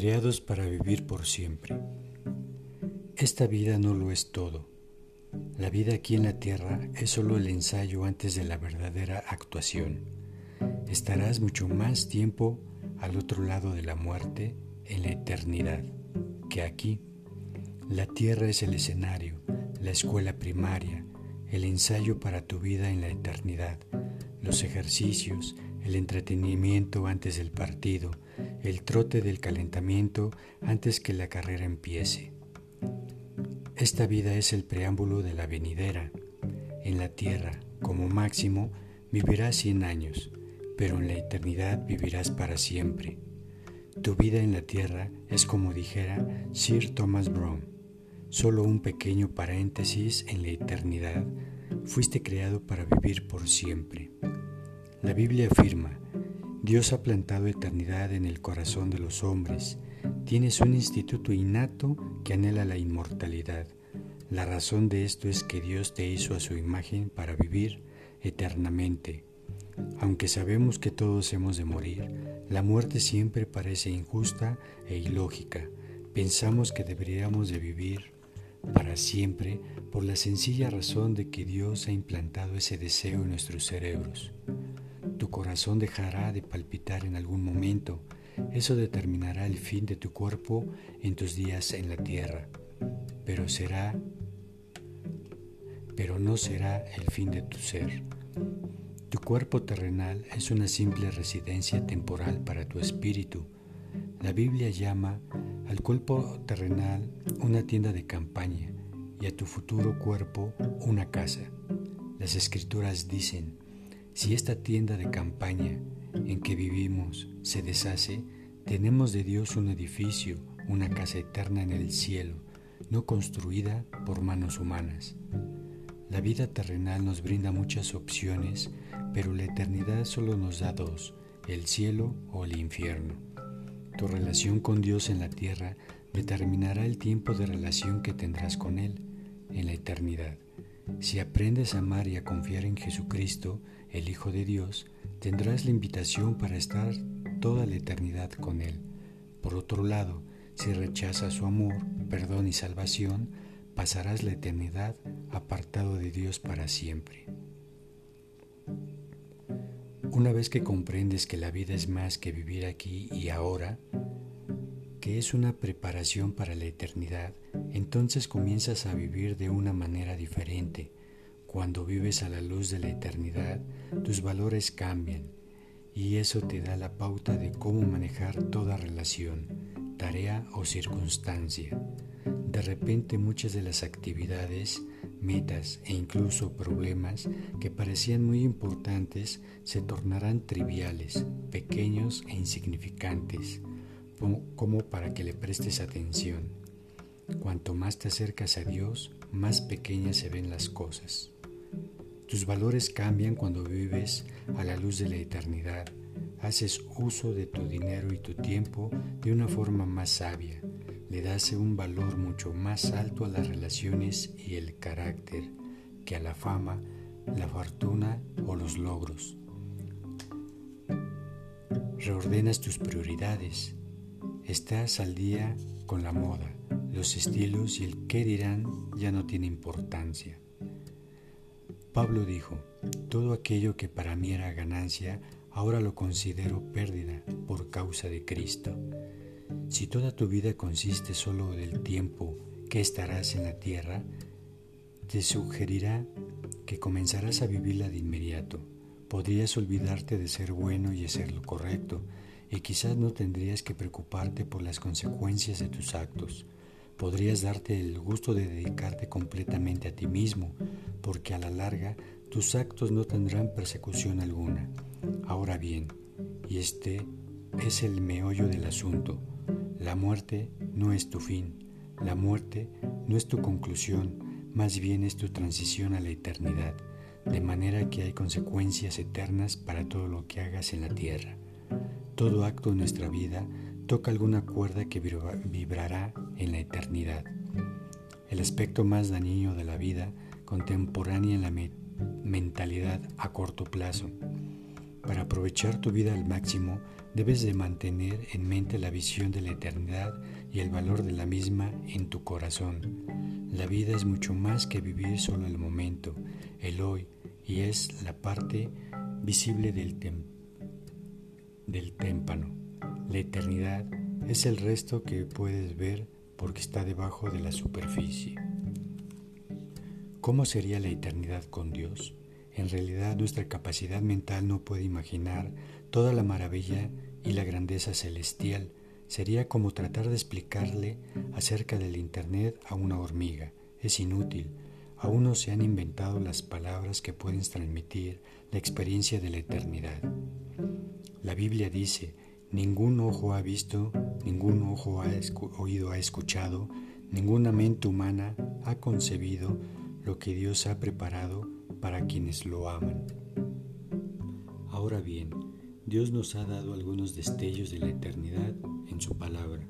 creados para vivir por siempre. Esta vida no lo es todo. La vida aquí en la tierra es solo el ensayo antes de la verdadera actuación. Estarás mucho más tiempo al otro lado de la muerte, en la eternidad, que aquí. La tierra es el escenario, la escuela primaria, el ensayo para tu vida en la eternidad, los ejercicios, el entretenimiento antes del partido, el trote del calentamiento antes que la carrera empiece. Esta vida es el preámbulo de la venidera. En la tierra, como máximo, vivirás 100 años, pero en la eternidad vivirás para siempre. Tu vida en la tierra es como dijera Sir Thomas Browne, solo un pequeño paréntesis en la eternidad, fuiste creado para vivir por siempre. La Biblia afirma, Dios ha plantado eternidad en el corazón de los hombres. Tienes un instituto innato que anhela la inmortalidad. La razón de esto es que Dios te hizo a su imagen para vivir eternamente. Aunque sabemos que todos hemos de morir, la muerte siempre parece injusta e ilógica. Pensamos que deberíamos de vivir para siempre por la sencilla razón de que Dios ha implantado ese deseo en nuestros cerebros. Tu corazón dejará de palpitar en algún momento. Eso determinará el fin de tu cuerpo en tus días en la tierra. Pero será pero no será el fin de tu ser. Tu cuerpo terrenal es una simple residencia temporal para tu espíritu. La Biblia llama al cuerpo terrenal una tienda de campaña y a tu futuro cuerpo una casa. Las escrituras dicen, si esta tienda de campaña en que vivimos se deshace, tenemos de Dios un edificio, una casa eterna en el cielo, no construida por manos humanas. La vida terrenal nos brinda muchas opciones, pero la eternidad solo nos da dos, el cielo o el infierno. Tu relación con Dios en la tierra determinará el tiempo de relación que tendrás con Él en la eternidad. Si aprendes a amar y a confiar en Jesucristo, el Hijo de Dios, tendrás la invitación para estar toda la eternidad con Él. Por otro lado, si rechazas su amor, perdón y salvación, pasarás la eternidad apartado de Dios para siempre. Una vez que comprendes que la vida es más que vivir aquí y ahora, que es una preparación para la eternidad, entonces comienzas a vivir de una manera diferente, cuando vives a la luz de la eternidad, tus valores cambian y eso te da la pauta de cómo manejar toda relación, tarea o circunstancia. De repente muchas de las actividades, metas e incluso problemas que parecían muy importantes se tornarán triviales, pequeños e insignificantes, como para que le prestes atención. Cuanto más te acercas a Dios, más pequeñas se ven las cosas. Tus valores cambian cuando vives a la luz de la eternidad. Haces uso de tu dinero y tu tiempo de una forma más sabia. Le das un valor mucho más alto a las relaciones y el carácter que a la fama, la fortuna o los logros. Reordenas tus prioridades. Estás al día con la moda. Los estilos y el qué dirán ya no tiene importancia. Pablo dijo, todo aquello que para mí era ganancia, ahora lo considero pérdida por causa de Cristo. Si toda tu vida consiste solo del tiempo que estarás en la tierra, te sugerirá que comenzarás a vivirla de inmediato. Podrías olvidarte de ser bueno y hacer lo correcto, y quizás no tendrías que preocuparte por las consecuencias de tus actos. Podrías darte el gusto de dedicarte completamente a ti mismo, porque a la larga tus actos no tendrán persecución alguna. Ahora bien, y este es el meollo del asunto, la muerte no es tu fin, la muerte no es tu conclusión, más bien es tu transición a la eternidad, de manera que hay consecuencias eternas para todo lo que hagas en la tierra. Todo acto en nuestra vida toca alguna cuerda que vibrará en la eternidad. El aspecto más dañino de la vida contemporánea en la mentalidad a corto plazo. Para aprovechar tu vida al máximo, debes de mantener en mente la visión de la eternidad y el valor de la misma en tu corazón. La vida es mucho más que vivir solo el momento, el hoy, y es la parte visible del, del témpano. La eternidad es el resto que puedes ver porque está debajo de la superficie. ¿Cómo sería la eternidad con Dios? En realidad nuestra capacidad mental no puede imaginar toda la maravilla y la grandeza celestial. Sería como tratar de explicarle acerca del Internet a una hormiga. Es inútil. Aún no se han inventado las palabras que pueden transmitir la experiencia de la eternidad. La Biblia dice, ningún ojo ha visto, ningún ojo ha oído ha escuchado, ninguna mente humana ha concebido lo que Dios ha preparado para quienes lo aman. Ahora bien, Dios nos ha dado algunos destellos de la eternidad en su palabra.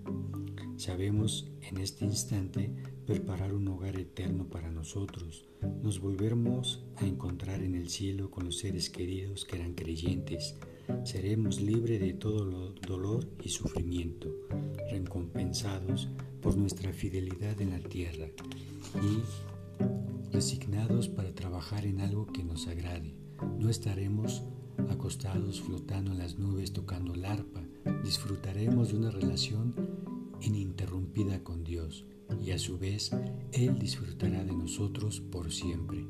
Sabemos en este instante preparar un hogar eterno para nosotros. Nos volveremos a encontrar en el cielo con los seres queridos que eran creyentes. Seremos libres de todo dolor y sufrimiento, recompensados por nuestra fidelidad en la tierra y resignados para trabajar en algo que nos agrade. No estaremos acostados flotando en las nubes tocando el arpa. Disfrutaremos de una relación ininterrumpida con Dios y a su vez Él disfrutará de nosotros por siempre,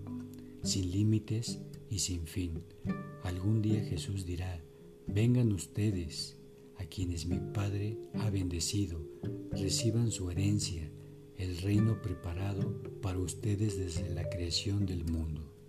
sin límites y sin fin. Algún día Jesús dirá, vengan ustedes, a quienes mi Padre ha bendecido, reciban su herencia, el reino preparado para ustedes desde la creación del mundo.